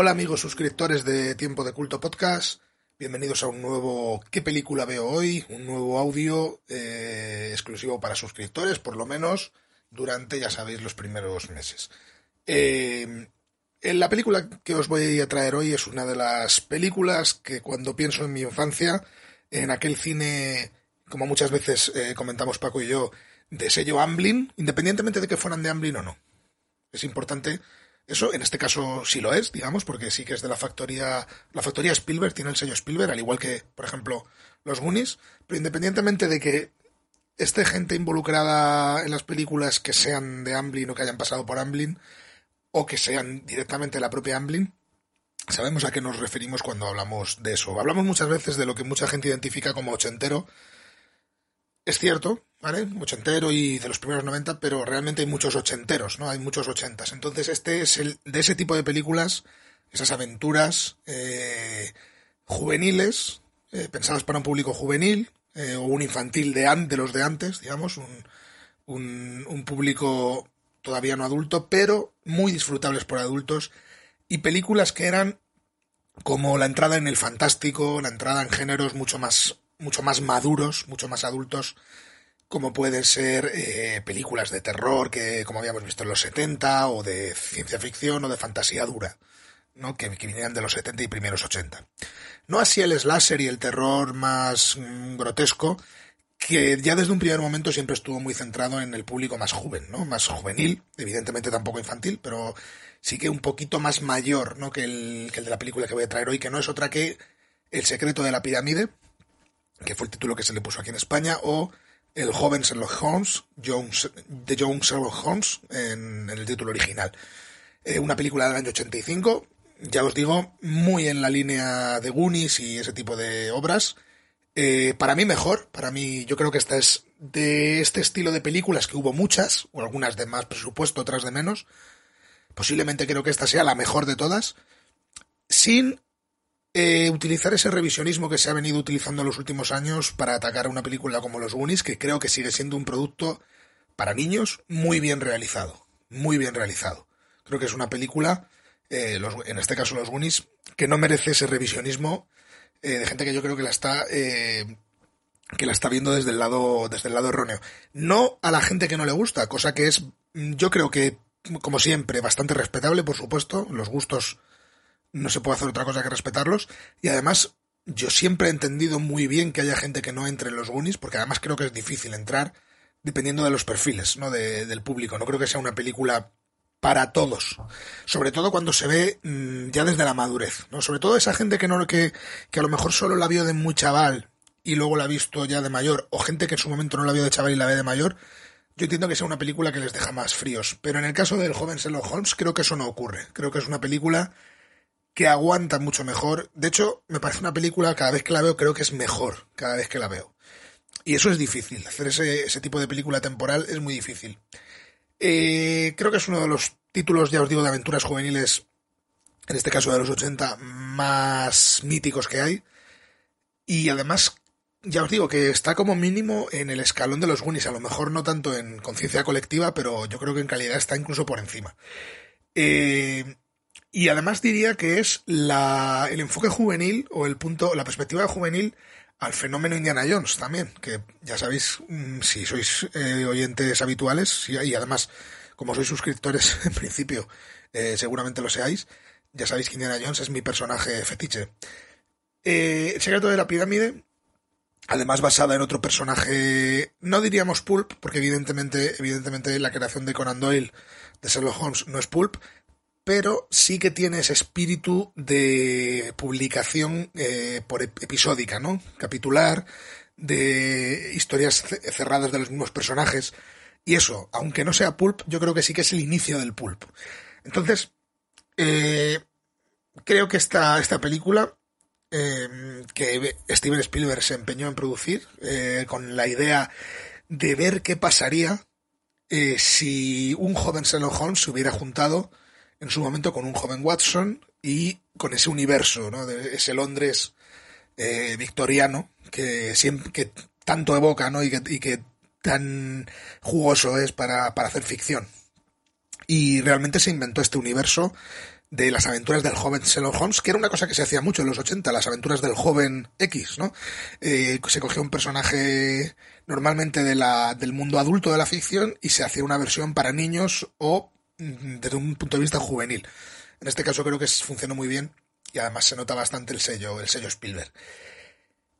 Amigos suscriptores de Tiempo de Culto Podcast? Bienvenidos a un nuevo ¿Qué película veo hoy? Un nuevo audio eh, exclusivo para suscriptores, por lo menos durante, ya sabéis, los primeros meses. Eh, la película que os voy a traer hoy es una de las películas que cuando pienso en mi infancia, en aquel cine, como muchas veces eh, comentamos Paco y yo, de sello Amblin, independientemente de que fueran de Amblin o no. Es importante eso en este caso sí lo es, digamos, porque sí que es de la factoría, la factoría Spielberg tiene el sello Spielberg, al igual que, por ejemplo, los Goonies, pero independientemente de que esté gente involucrada en las películas que sean de Amblin o que hayan pasado por Amblin, o que sean directamente la propia Amblin, sabemos a qué nos referimos cuando hablamos de eso. Hablamos muchas veces de lo que mucha gente identifica como ochentero. Es cierto, ¿vale? Ochentero y de los primeros 90, pero realmente hay muchos ochenteros, ¿no? Hay muchos ochentas. Entonces este es el de ese tipo de películas, esas aventuras eh, juveniles, eh, pensadas para un público juvenil, eh, o un infantil de, de los de antes, digamos, un, un, un público todavía no adulto, pero muy disfrutables por adultos, y películas que eran como la entrada en el fantástico, la entrada en géneros mucho más, mucho más maduros, mucho más adultos, como pueden ser eh, películas de terror que como habíamos visto en los 70 o de ciencia ficción o de fantasía dura, ¿no? que, que vinieran de los 70 y primeros 80. No así el slasher y el terror más mm, grotesco, que ya desde un primer momento siempre estuvo muy centrado en el público más joven, ¿no? Más juvenil, evidentemente tampoco infantil, pero sí que un poquito más mayor, ¿no? Que el, que el de la película que voy a traer hoy, que no es otra que El secreto de la pirámide, que fue el título que se le puso aquí en España, o el joven Sherlock Holmes, Jones, de John Sherlock Holmes, en, el título original. Eh, una película del año 85, ya os digo, muy en la línea de Goonies y ese tipo de obras. Eh, para mí mejor, para mí yo creo que esta es de este estilo de películas que hubo muchas, o algunas de más presupuesto, otras de menos. Posiblemente creo que esta sea la mejor de todas, sin eh, utilizar ese revisionismo que se ha venido utilizando en los últimos años para atacar a una película como Los Goonies, que creo que sigue siendo un producto para niños muy bien realizado. Muy bien realizado. Creo que es una película, eh, en este caso Los Goonies, que no merece ese revisionismo eh, de gente que yo creo que la está que la está viendo desde el lado desde el lado erróneo. No a la gente que no le gusta, cosa que es yo creo que como siempre bastante respetable, por supuesto, los gustos no se puede hacer otra cosa que respetarlos. Y además, yo siempre he entendido muy bien que haya gente que no entre en los Goonies, porque además creo que es difícil entrar dependiendo de los perfiles ¿no? del público. No creo que sea una película para todos. Sobre todo cuando se ve mm, ya desde la madurez. ¿no? Sobre todo esa gente que, no, que, que a lo mejor solo la vio de muy chaval y luego la ha visto ya de mayor, o gente que en su momento no la vio de chaval y la ve de mayor, yo entiendo que sea una película que les deja más fríos. Pero en el caso del joven Sherlock Holmes, creo que eso no ocurre. Creo que es una película que aguanta mucho mejor. De hecho, me parece una película, cada vez que la veo, creo que es mejor cada vez que la veo. Y eso es difícil. Hacer ese, ese tipo de película temporal es muy difícil. Eh, creo que es uno de los títulos, ya os digo, de aventuras juveniles, en este caso de los 80, más míticos que hay. Y además, ya os digo que está como mínimo en el escalón de los Goonies. A lo mejor no tanto en conciencia colectiva, pero yo creo que en calidad está incluso por encima. Eh, y además diría que es la, el enfoque juvenil o el punto, la perspectiva juvenil al fenómeno Indiana Jones también, que ya sabéis, mm, si sois eh, oyentes habituales y además como sois suscriptores en principio, eh, seguramente lo seáis, ya sabéis que Indiana Jones es mi personaje fetiche. Eh, el secreto de la pirámide, además basada en otro personaje, no diríamos pulp, porque evidentemente, evidentemente la creación de Conan Doyle de Sherlock Holmes no es pulp, pero sí que tiene ese espíritu de publicación eh, por episódica, ¿no? Capitular, de historias cerradas de los mismos personajes. Y eso, aunque no sea pulp, yo creo que sí que es el inicio del pulp. Entonces, eh, creo que esta, esta película eh, que Steven Spielberg se empeñó en producir, con la idea de ver qué pasaría si un joven Sherlock Holmes se hubiera juntado en su momento con un joven Watson y con ese universo, ¿no? De ese Londres eh, victoriano que siempre que tanto evoca, ¿no? Y que, tan jugoso es para, hacer ficción. Y realmente se inventó este universo de las aventuras del joven Sherlock Holmes, que era una cosa que se hacía mucho en los 80, las aventuras del joven X, ¿no? Eh, se cogía un personaje normalmente de la, del mundo adulto de la ficción y se hacía una versión para niños o desde un punto de vista juvenil. En este caso creo que funcionó muy bien y además se nota bastante el sello, el sello Spielberg.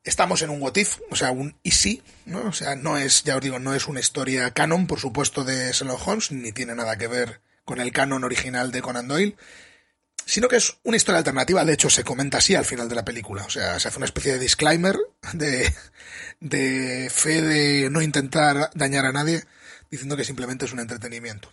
Estamos en un what if, o sea, un easy, ¿no? O sea, no es, ya os digo, no es una historia canon, por supuesto, de Sherlock Holmes, ni tiene nada que ver con el canon original de Conan Doyle, sino que es una historia alternativa, de hecho se comenta así al final de la película, o sea, se hace una especie de disclaimer de, de fe de no intentar dañar a nadie, diciendo que simplemente es un entretenimiento.